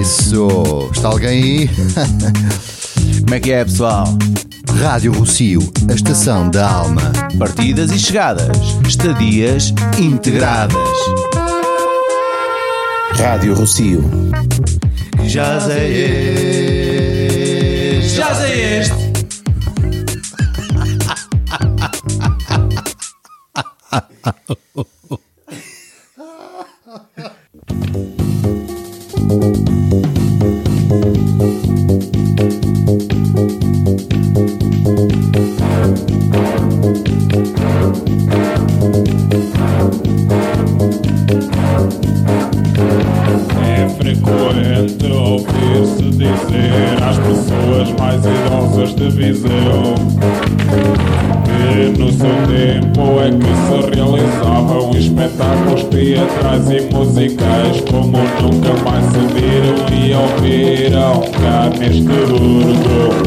Isso! Está alguém aí? Como é que é, pessoal? Rádio Rocio, a estação da alma. Partidas e chegadas, estadias integradas. Rádio Rocio. Já sei este. Já sei este. Kalkar mr. Urdu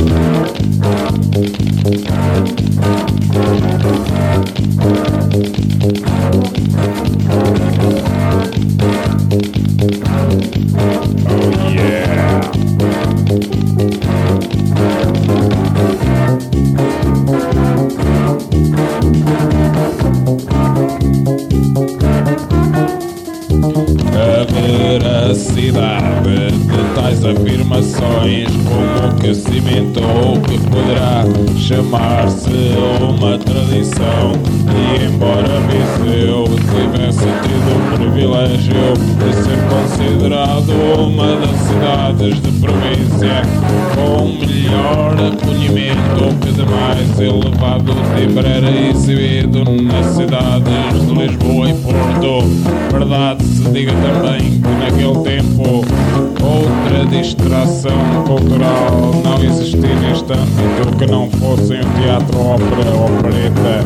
opereta,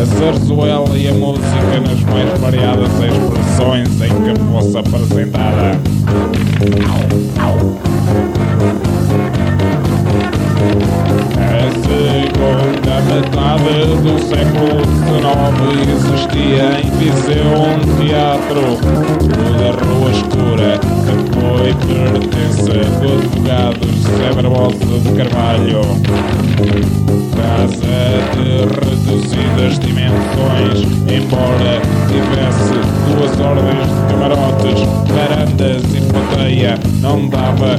a zarzuela e a música nas mais variadas expressões em que fosse apresentada. A segunda metade do século XIX existia em Viseu um teatro, da Rua Escura, que foi pertence do advogado José Barbosa de Carvalho. Casa de reduzidas dimensões, embora tivesse duas ordens de camarotes, varandas e plateia, não dava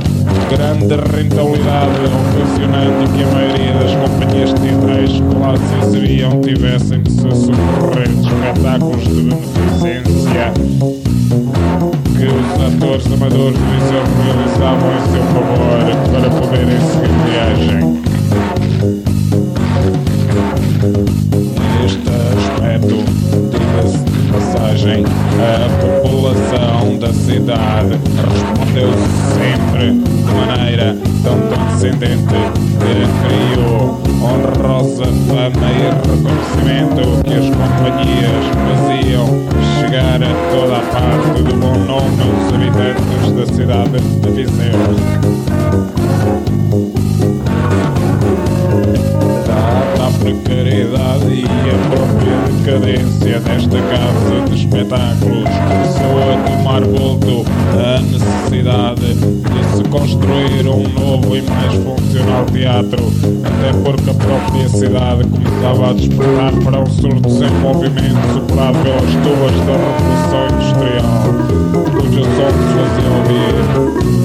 grande rentabilidade, ocasionando que a maioria das companhias teatrais que lá se exibiam tivessem de se socorrer de espetáculos de beneficência que os atores amadores do Viseu realizavam em seu favor para poderem seguir viagem. Neste aspecto, diga-se de passagem, a população da cidade respondeu sempre de maneira tão condescendente que criou honrosa fama e reconhecimento que as companhias faziam chegar a toda a parte do bom nome dos habitantes da cidade de Viseu. E a própria decadência desta casa de espetáculos, começou a tomar vulto a necessidade de se construir um novo e mais funcional teatro, até porque a própria cidade começava a despertar para um surto desenvolvimento superado pelas tubas da Revolução Industrial, cujo som se fazia ouvir.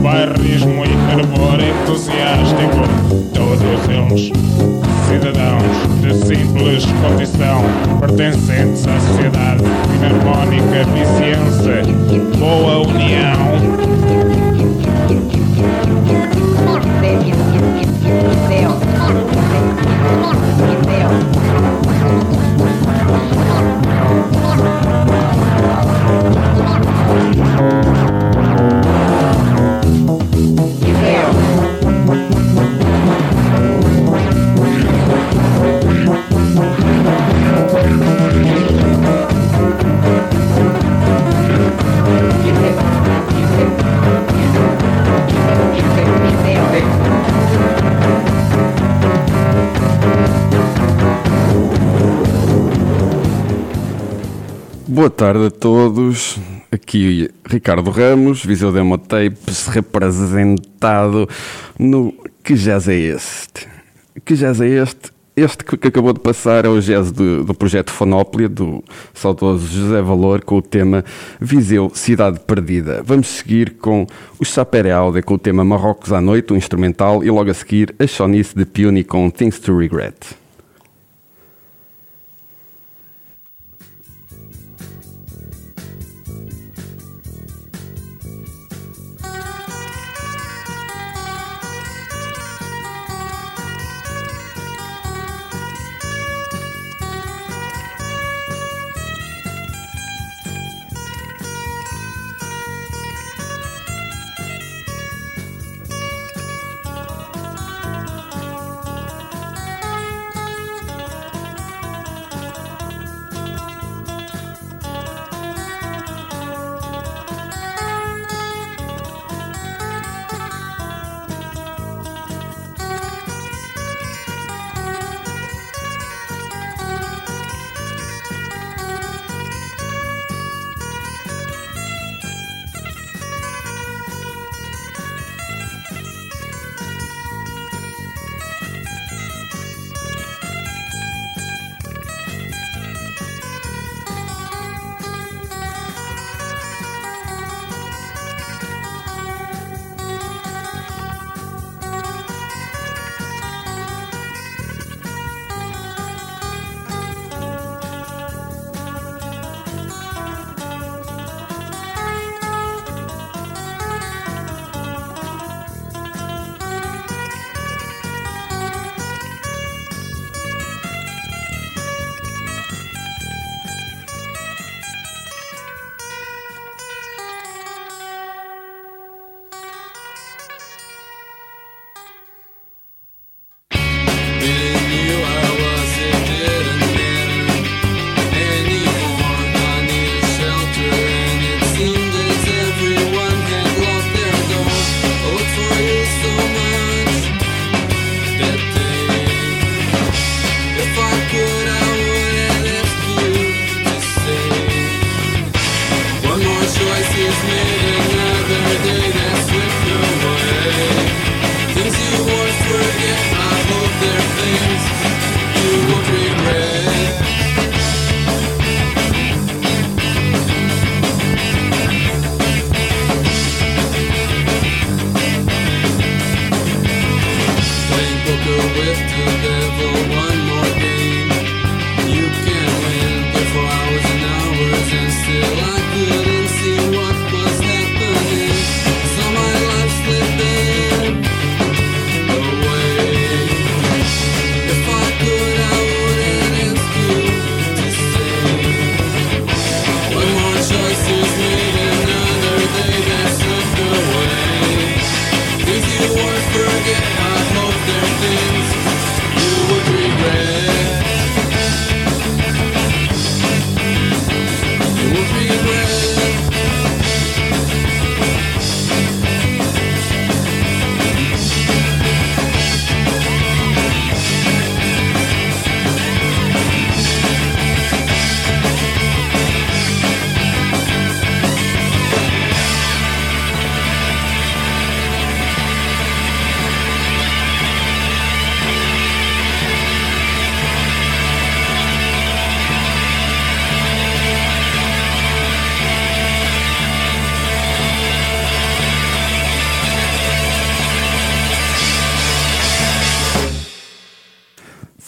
Puro bairrismo e fervor entusiástico, todos eles cidadãos de simples condição, pertencentes à sociedade em harmónica vizinhança, boa união. Boa tarde a todos. Aqui Ricardo Ramos, Viseu Demo Tapes, representado no Que Jazz é Este? Que Jazz é Este? Este que acabou de passar é o jazz do, do projeto Fonóplia, do saudoso José Valor, com o tema Viseu, Cidade Perdida. Vamos seguir com o Sapere Aude com o tema Marrocos à Noite, um instrumental, e logo a seguir a Shonice de Puny com Things to Regret.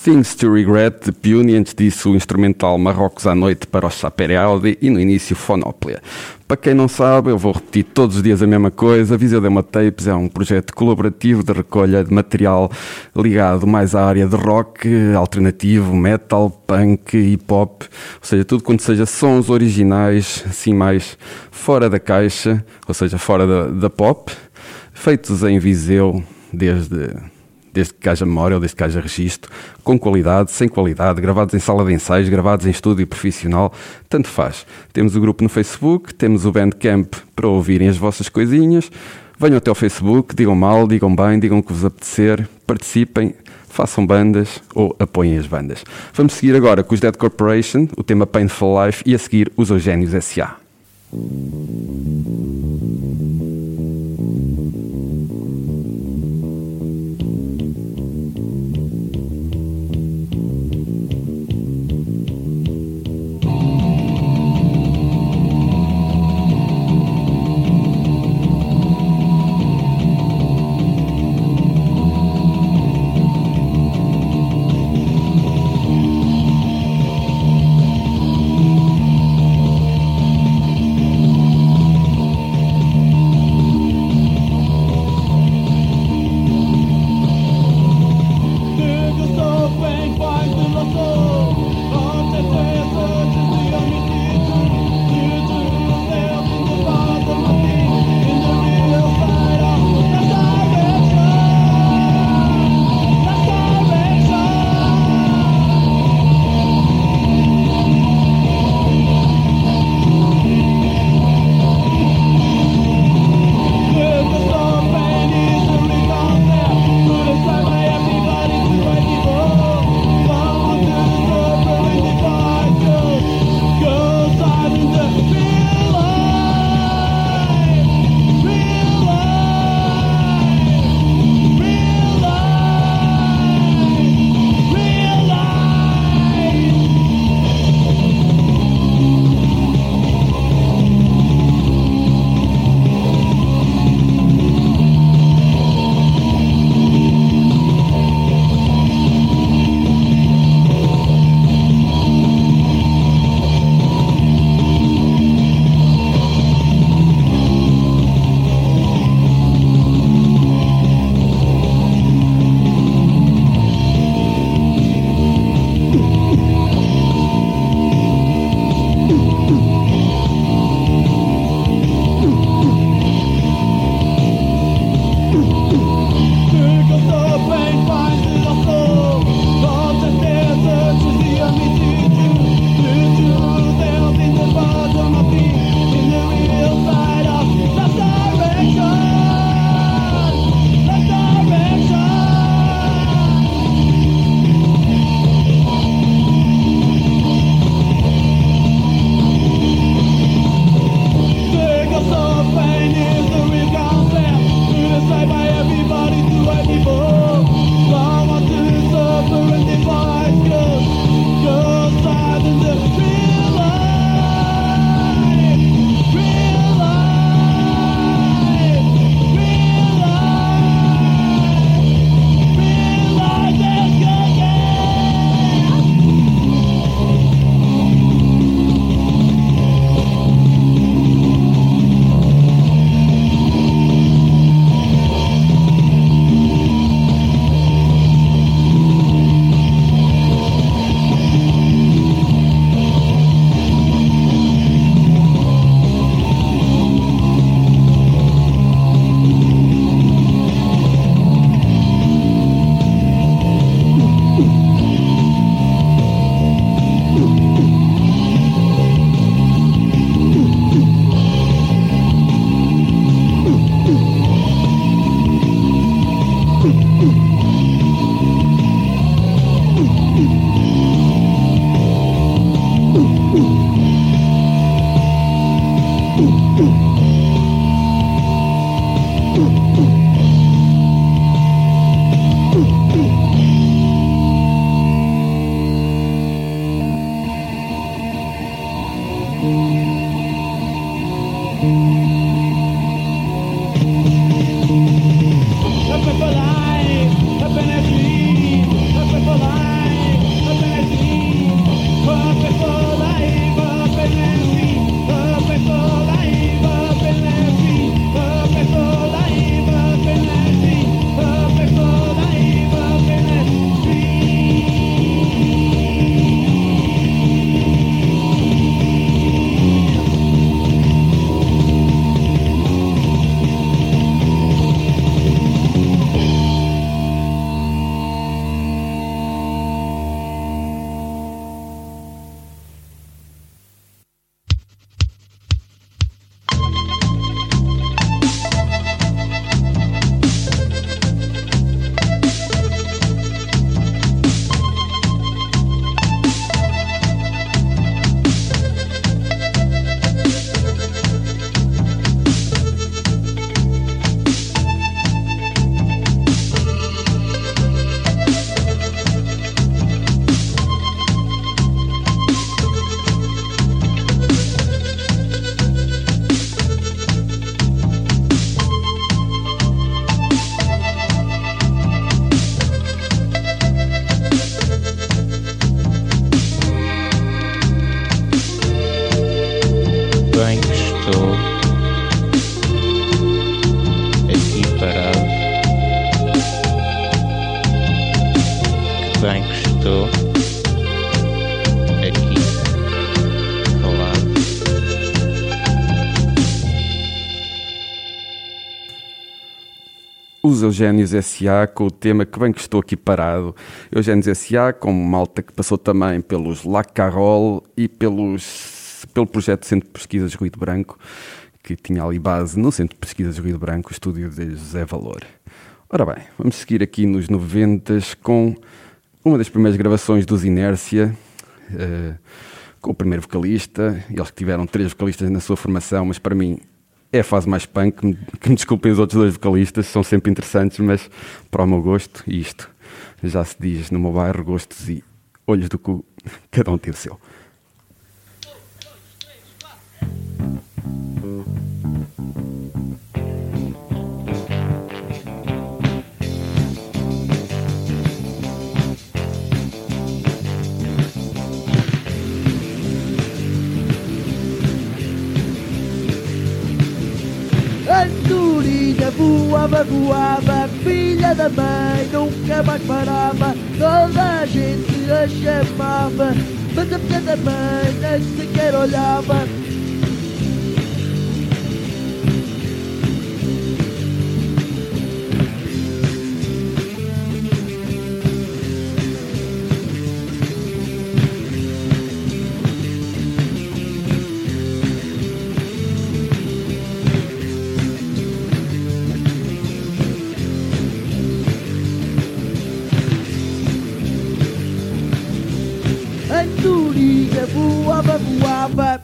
Things to Regret de Puni, antes disso o instrumental Marrocos à Noite para o Sapere Audi e no início Fonóplia. Para quem não sabe, eu vou repetir todos os dias a mesma coisa. Viseu Demo Tapes é um projeto colaborativo de recolha de material ligado mais à área de rock, alternativo, metal, punk, hip hop, ou seja, tudo quanto seja sons originais, assim mais fora da caixa, ou seja, fora da, da pop, feitos em Viseu desde desde que haja memória ou desde que haja registro, com qualidade, sem qualidade, gravados em sala de ensaios, gravados em estúdio profissional, tanto faz. Temos o grupo no Facebook, temos o Bandcamp para ouvirem as vossas coisinhas. Venham até ao Facebook, digam mal, digam bem, digam o que vos apetecer, participem, façam bandas ou apoiem as bandas. Vamos seguir agora com os Dead Corporation, o tema Painful Life e a seguir os Eugénios S.A. Life Os Eugénios S.A. com o tema que bem que estou aqui parado. Eugénios S.A. com malta que passou também pelos La Carol e pelos, pelo projeto Centro de Pesquisas Ruído Branco, que tinha ali base no Centro de Pesquisas Ruído Branco, o estúdio de José Valor. Ora bem, vamos seguir aqui nos 90 com uma das primeiras gravações dos Inércia, eh, com o primeiro vocalista. Eles tiveram três vocalistas na sua formação, mas para mim é a fase mais punk. Que me, que me desculpem os outros dois vocalistas, são sempre interessantes, mas para o meu gosto, isto já se diz no meu bairro: gostos e olhos do cu, cada um tem o seu. Andorinha voava, voava, filha da mãe, nunca mais parava. Toda a gente a chamava, mas a filha da mãe nem sequer olhava. Voava, voava.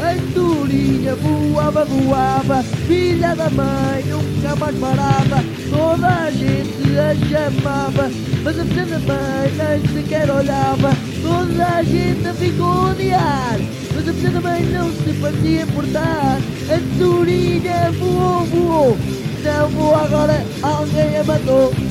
Andorinha voava, voava, filha da mãe, nunca mais parava. Toda a gente a chamava, mas a filha da mãe nem sequer olhava. Toda a gente ficou a odiar, a da mãe não se fazia importar. Andorinha voou, voou, não voou agora, alguém a matou.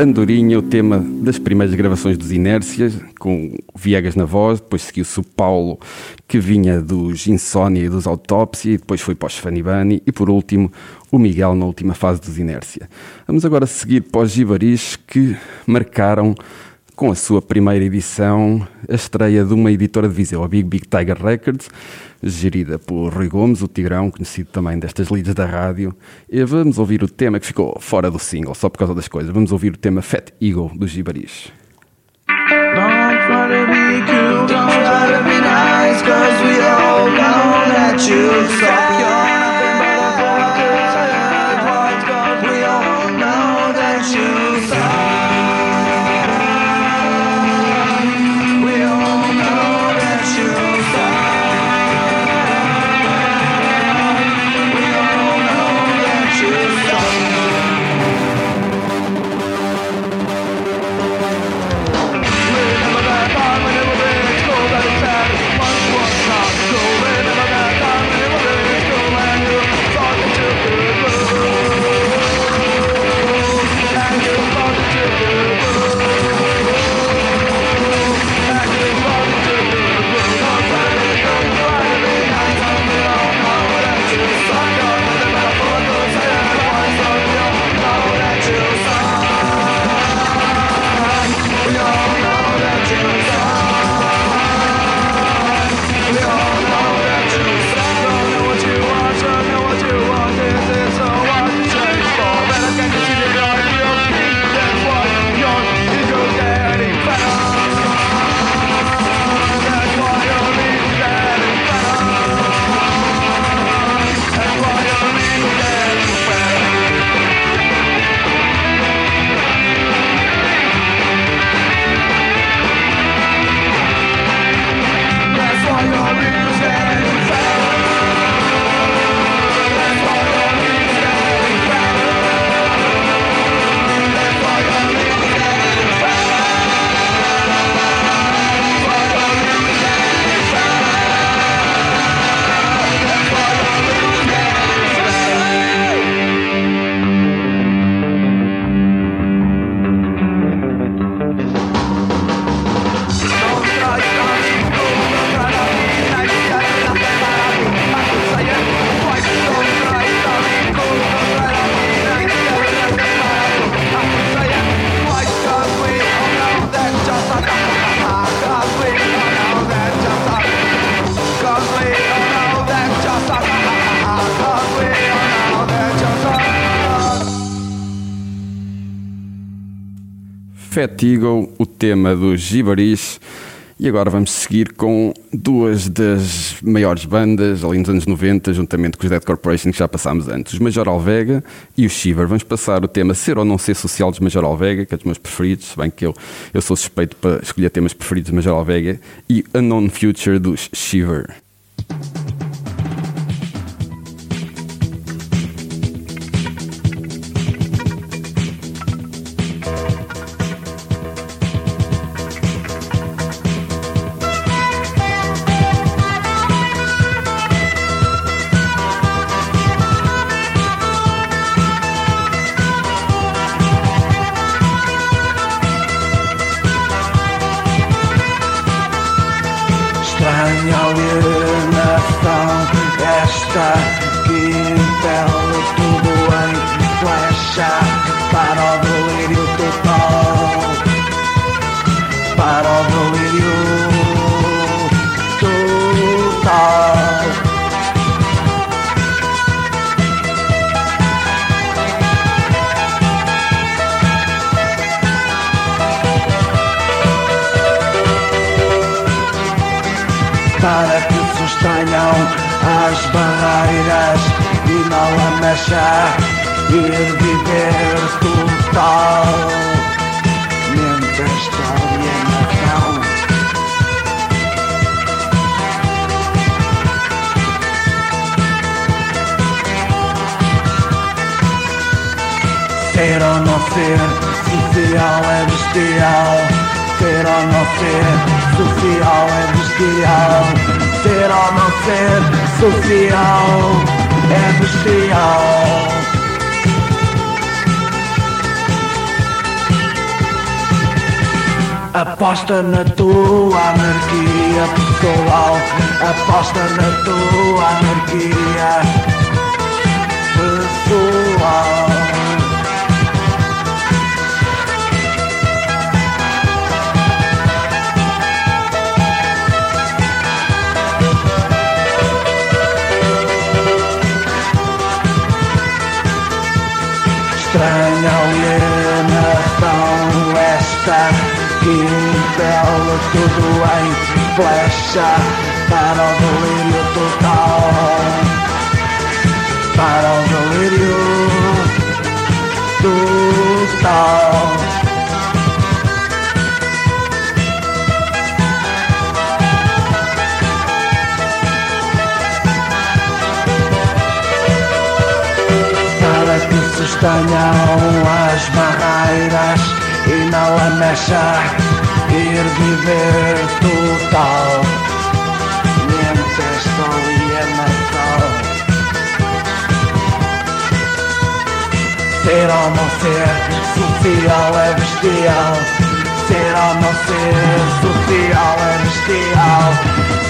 Andorinha, o tema das primeiras gravações dos Inércias, com Viegas na voz, depois seguiu-se o Paulo, que vinha dos Insónia e dos Autópsia, e depois foi para os Fanibani, e por último, o Miguel na última fase dos Inércia. Vamos agora seguir para os Gibaris, que marcaram com a sua primeira edição a estreia de uma editora de Viseu, a Big Big Tiger Records, gerida por Rui Gomes, o Tigrão, conhecido também destas lidas da rádio. E vamos ouvir o tema que ficou fora do single, só por causa das coisas. Vamos ouvir o tema Fat Eagle dos Gibaris. Don't Fat Eagle, o tema do Gibaris. E agora vamos seguir com duas das maiores bandas ali nos anos 90, juntamente com os Dead Corporation que já passámos antes, os Major Alvega e o Shiver. Vamos passar o tema Ser ou Não Ser Social dos Major Alvega, que é dos meus preferidos, se bem que eu, eu sou suspeito para escolher temas preferidos dos Major Alvega, e Unknown Future dos Shiver. Total Para o delírio total para que sustenham as barreiras e não lamecha ir viver Ser ou não ser, social é bestial. Ser ou não ser, social é bestial. Ser ou não ser, social é bestial. Aposta na tua anarquia pessoal. Aposta na tua anarquia pessoal. Estranha alienação esta impele tudo em flecha para o delírio total. Para o delírio total. para que sustenham as barreiras não lamecha ir viver total. Mente esta alienação. Ser ou não ser, social é bestial. Ser ou não ser, social é bestial.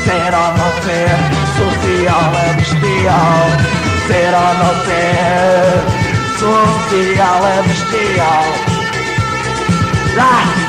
Ser ou não ser, social é bestial. Ser ou não ser, social é bestial. right.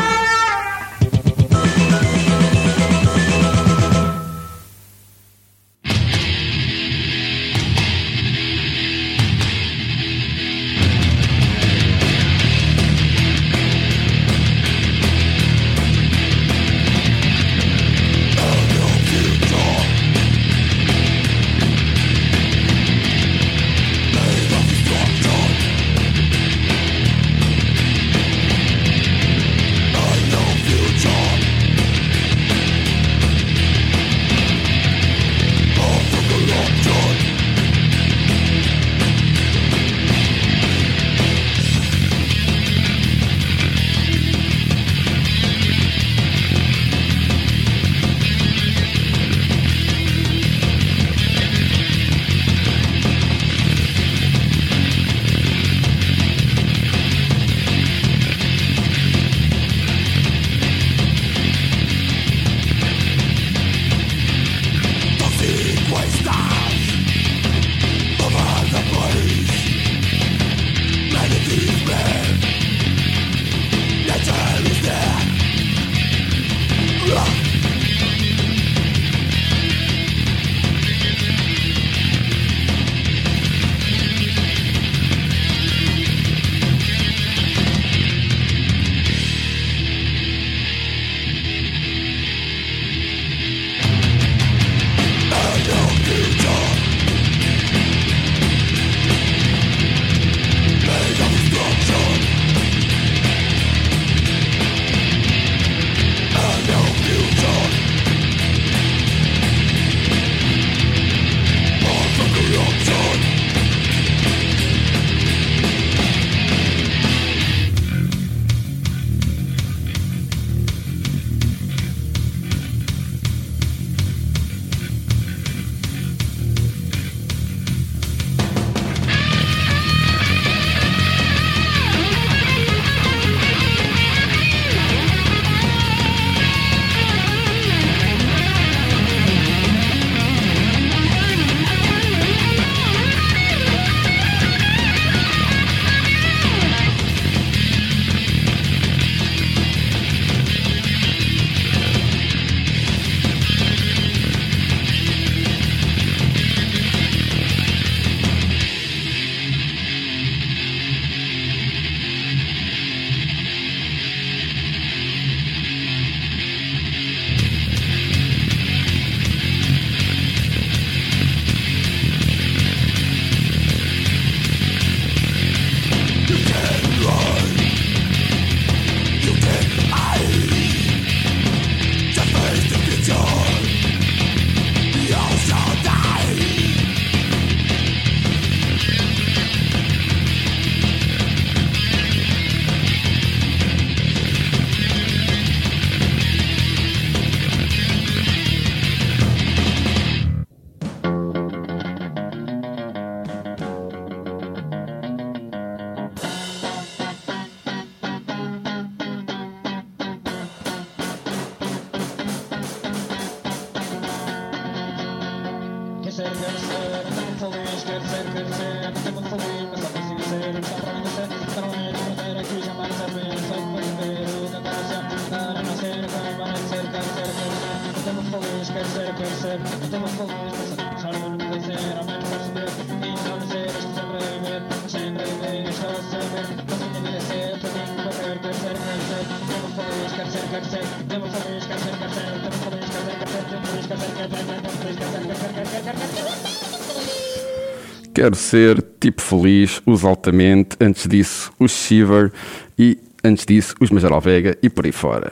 Quero ser tipo feliz, os altamente, antes disso os Shiver e antes disso os Major Vega e por aí fora.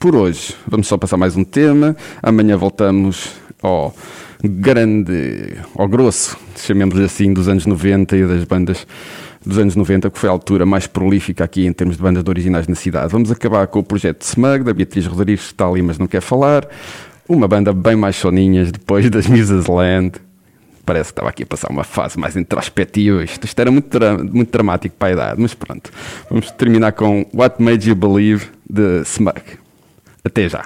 Por hoje vamos só passar mais um tema, amanhã voltamos ao grande, ao grosso, chamemos assim, dos anos 90 e das bandas dos anos 90, que foi a altura mais prolífica aqui em termos de bandas de originais na cidade. Vamos acabar com o projeto Smug, da Beatriz Rodrigues, que está ali mas não quer falar. Uma banda bem mais soninhas depois das Mrs. Land, Parece que estava aqui a passar uma fase mais introspectiva. Isto, isto era muito, muito dramático para a idade, mas pronto. Vamos terminar com What Made You Believe de Smug. Até já.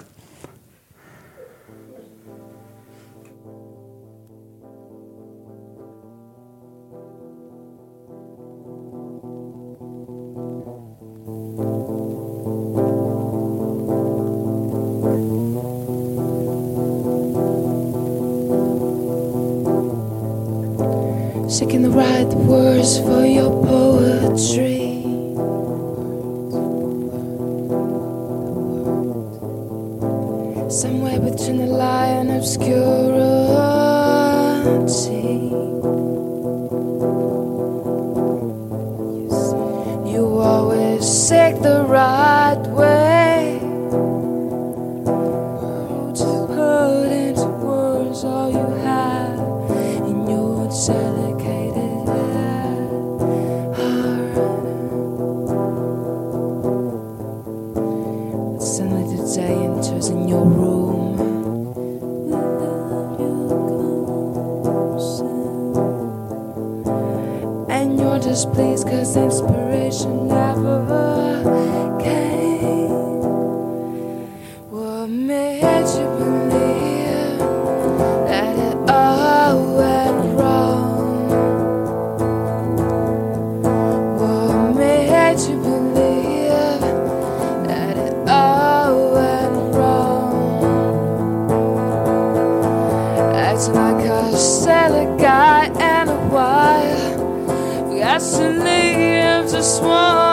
seeking the right words for your poetry. Somewhere between a lie and obscure. please, cause inspiration never. destiny of just one.